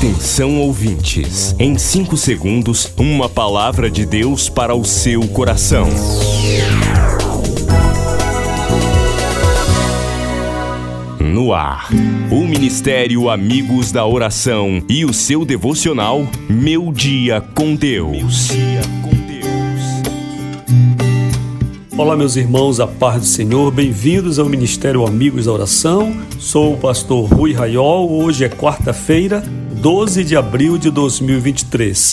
Atenção ouvintes, em 5 segundos, uma palavra de Deus para o seu coração. No ar, o Ministério Amigos da Oração e o seu devocional Meu Dia com Deus. Olá, meus irmãos, a paz do Senhor, bem-vindos ao Ministério Amigos da Oração. Sou o pastor Rui Raiol. Hoje é quarta-feira, 12 de abril de 2023.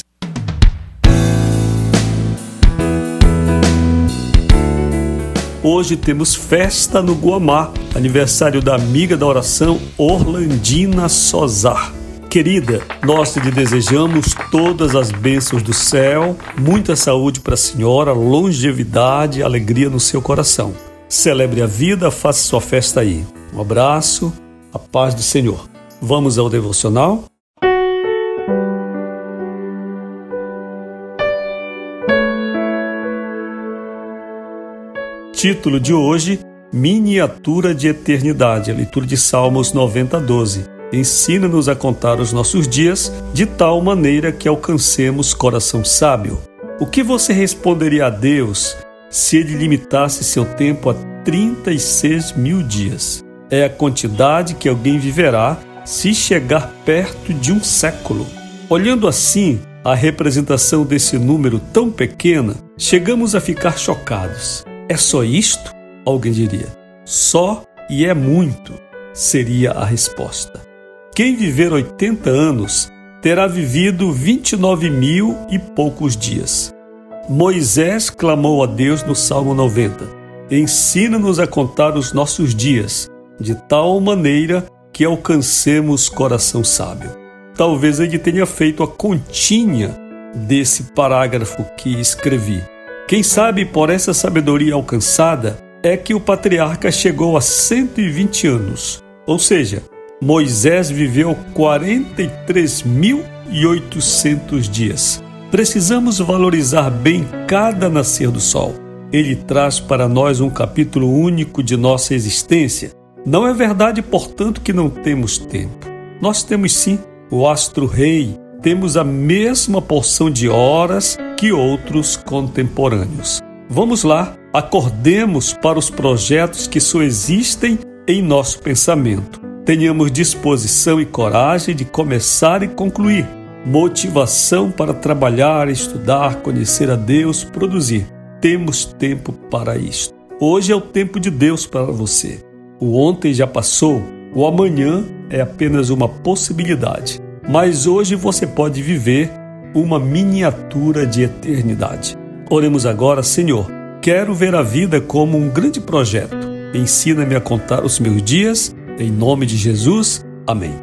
Hoje temos festa no Guamá, aniversário da amiga da oração Orlandina Sozar. Querida, nós lhe desejamos todas as bênçãos do céu, muita saúde para a senhora, longevidade, alegria no seu coração. Celebre a vida, faça sua festa aí. Um abraço, a paz do Senhor. Vamos ao devocional? Título de hoje: Miniatura de Eternidade, a leitura de Salmos 90, 12. Ensina-nos a contar os nossos dias de tal maneira que alcancemos coração sábio. O que você responderia a Deus se ele limitasse seu tempo a 36 mil dias? É a quantidade que alguém viverá se chegar perto de um século. Olhando assim a representação desse número tão pequena, chegamos a ficar chocados. É só isto? Alguém diria. Só e é muito, seria a resposta. Quem viver 80 anos terá vivido 29 mil e poucos dias. Moisés clamou a Deus no Salmo 90: Ensina-nos a contar os nossos dias, de tal maneira que alcancemos coração sábio. Talvez ele tenha feito a continha desse parágrafo que escrevi. Quem sabe por essa sabedoria alcançada é que o patriarca chegou a 120 anos, ou seja, Moisés viveu 43.800 dias. Precisamos valorizar bem cada nascer do sol. Ele traz para nós um capítulo único de nossa existência. Não é verdade, portanto, que não temos tempo. Nós temos sim o astro-rei, temos a mesma porção de horas que outros contemporâneos. Vamos lá, acordemos para os projetos que só existem em nosso pensamento. Tenhamos disposição e coragem de começar e concluir. Motivação para trabalhar, estudar, conhecer a Deus, produzir. Temos tempo para isto. Hoje é o tempo de Deus para você. O ontem já passou, o amanhã é apenas uma possibilidade. Mas hoje você pode viver uma miniatura de eternidade. Oremos agora, Senhor. Quero ver a vida como um grande projeto. Ensina-me a contar os meus dias, em nome de Jesus. Amém.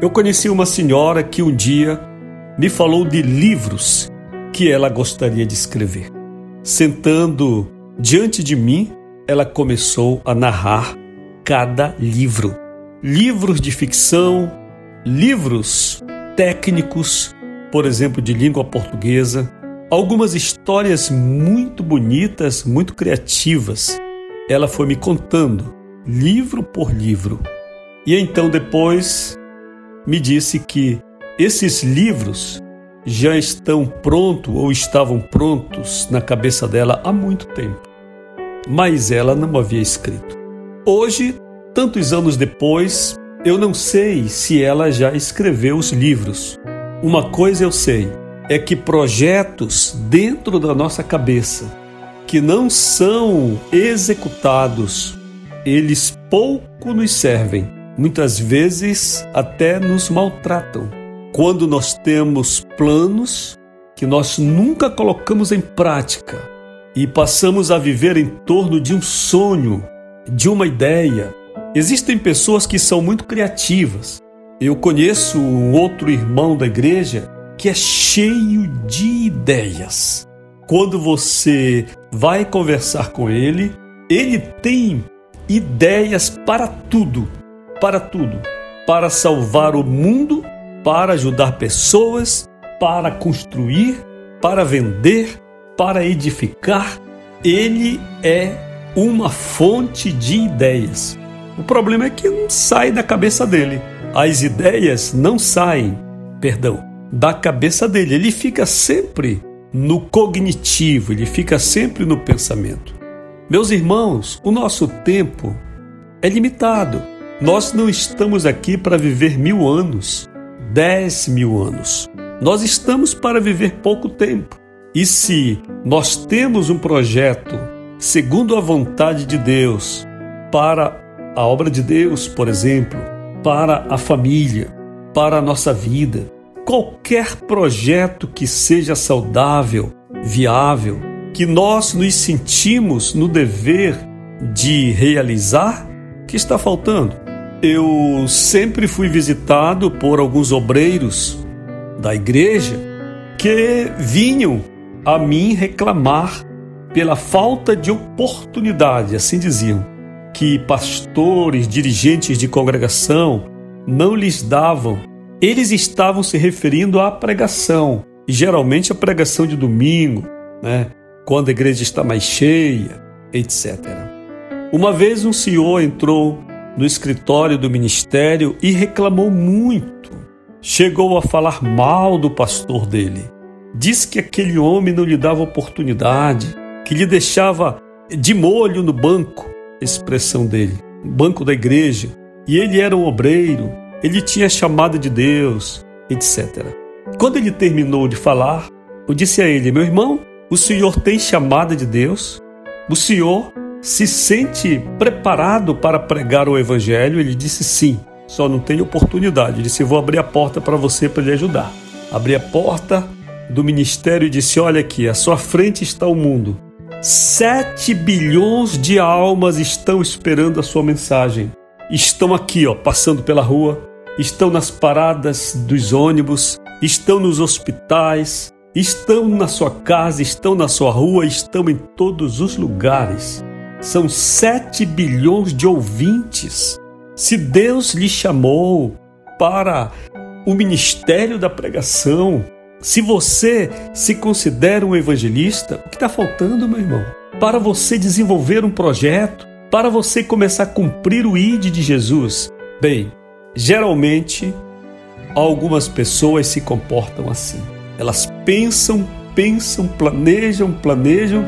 Eu conheci uma senhora que um dia me falou de livros que ela gostaria de escrever. Sentando diante de mim, ela começou a narrar cada livro. Livros de ficção, livros técnicos, por exemplo, de língua portuguesa, algumas histórias muito bonitas, muito criativas. Ela foi me contando, livro por livro. E então depois me disse que esses livros já estão prontos ou estavam prontos na cabeça dela há muito tempo, mas ela não havia escrito. Hoje, tantos anos depois, eu não sei se ela já escreveu os livros, uma coisa eu sei, é que projetos dentro da nossa cabeça que não são executados, eles pouco nos servem, muitas vezes até nos maltratam. Quando nós temos planos que nós nunca colocamos em prática e passamos a viver em torno de um sonho, de uma ideia, existem pessoas que são muito criativas, eu conheço um outro irmão da igreja que é cheio de ideias. Quando você vai conversar com ele, ele tem ideias para tudo, para tudo, para salvar o mundo, para ajudar pessoas, para construir, para vender, para edificar. Ele é uma fonte de ideias. O problema é que não sai da cabeça dele as ideias não saem. perdão, da cabeça dele. Ele fica sempre no cognitivo, ele fica sempre no pensamento. Meus irmãos, o nosso tempo é limitado. Nós não estamos aqui para viver mil anos, dez mil anos. Nós estamos para viver pouco tempo. E se nós temos um projeto segundo a vontade de Deus para a obra de Deus, por exemplo, para a família, para a nossa vida, qualquer projeto que seja saudável, viável, que nós nos sentimos no dever de realizar, que está faltando? Eu sempre fui visitado por alguns obreiros da igreja que vinham a mim reclamar pela falta de oportunidade, assim diziam, que pastores, dirigentes de congregação não lhes davam. Eles estavam se referindo à pregação, geralmente a pregação de domingo, né, quando a igreja está mais cheia, etc. Uma vez um senhor entrou no escritório do ministério e reclamou muito. Chegou a falar mal do pastor dele Diz que aquele homem não lhe dava oportunidade, que lhe deixava de molho no banco, expressão dele, banco da igreja, e ele era um obreiro, ele tinha chamada de Deus, etc. Quando ele terminou de falar, eu disse a ele: Meu irmão, o senhor tem chamada de Deus? O senhor se sente preparado para pregar o evangelho? Ele disse sim, só não tem oportunidade. Ele disse: Vou abrir a porta para você para lhe ajudar. Abri a porta, do ministério e disse: Olha aqui, à sua frente está o mundo. Sete bilhões de almas estão esperando a sua mensagem. Estão aqui, ó, passando pela rua, estão nas paradas dos ônibus, estão nos hospitais, estão na sua casa, estão na sua rua, estão em todos os lugares. São sete bilhões de ouvintes. Se Deus lhe chamou para o ministério da pregação, se você se considera um evangelista, o que está faltando, meu irmão? Para você desenvolver um projeto, para você começar a cumprir o ID de Jesus? Bem, geralmente algumas pessoas se comportam assim. Elas pensam, pensam, planejam, planejam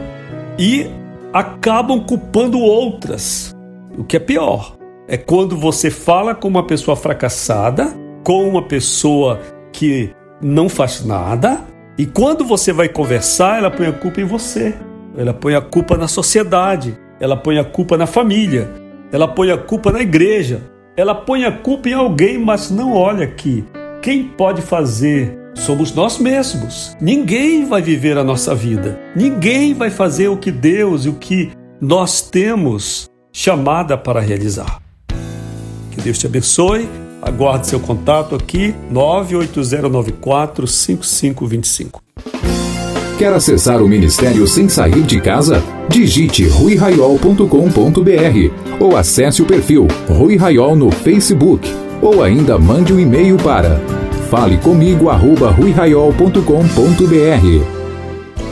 e acabam culpando outras. O que é pior é quando você fala com uma pessoa fracassada, com uma pessoa que não faz nada, e quando você vai conversar, ela põe a culpa em você. Ela põe a culpa na sociedade, ela põe a culpa na família, ela põe a culpa na igreja, ela põe a culpa em alguém, mas não olha que quem pode fazer somos nós mesmos. Ninguém vai viver a nossa vida. Ninguém vai fazer o que Deus e o que nós temos chamada para realizar. Que Deus te abençoe Aguarde seu contato aqui 98094 5525. Quer acessar o ministério sem sair de casa? Digite ruiraiol.com.br ou acesse o perfil Rui Raiol no Facebook ou ainda mande um e-mail para falecomigo@ruiraiol.com.br.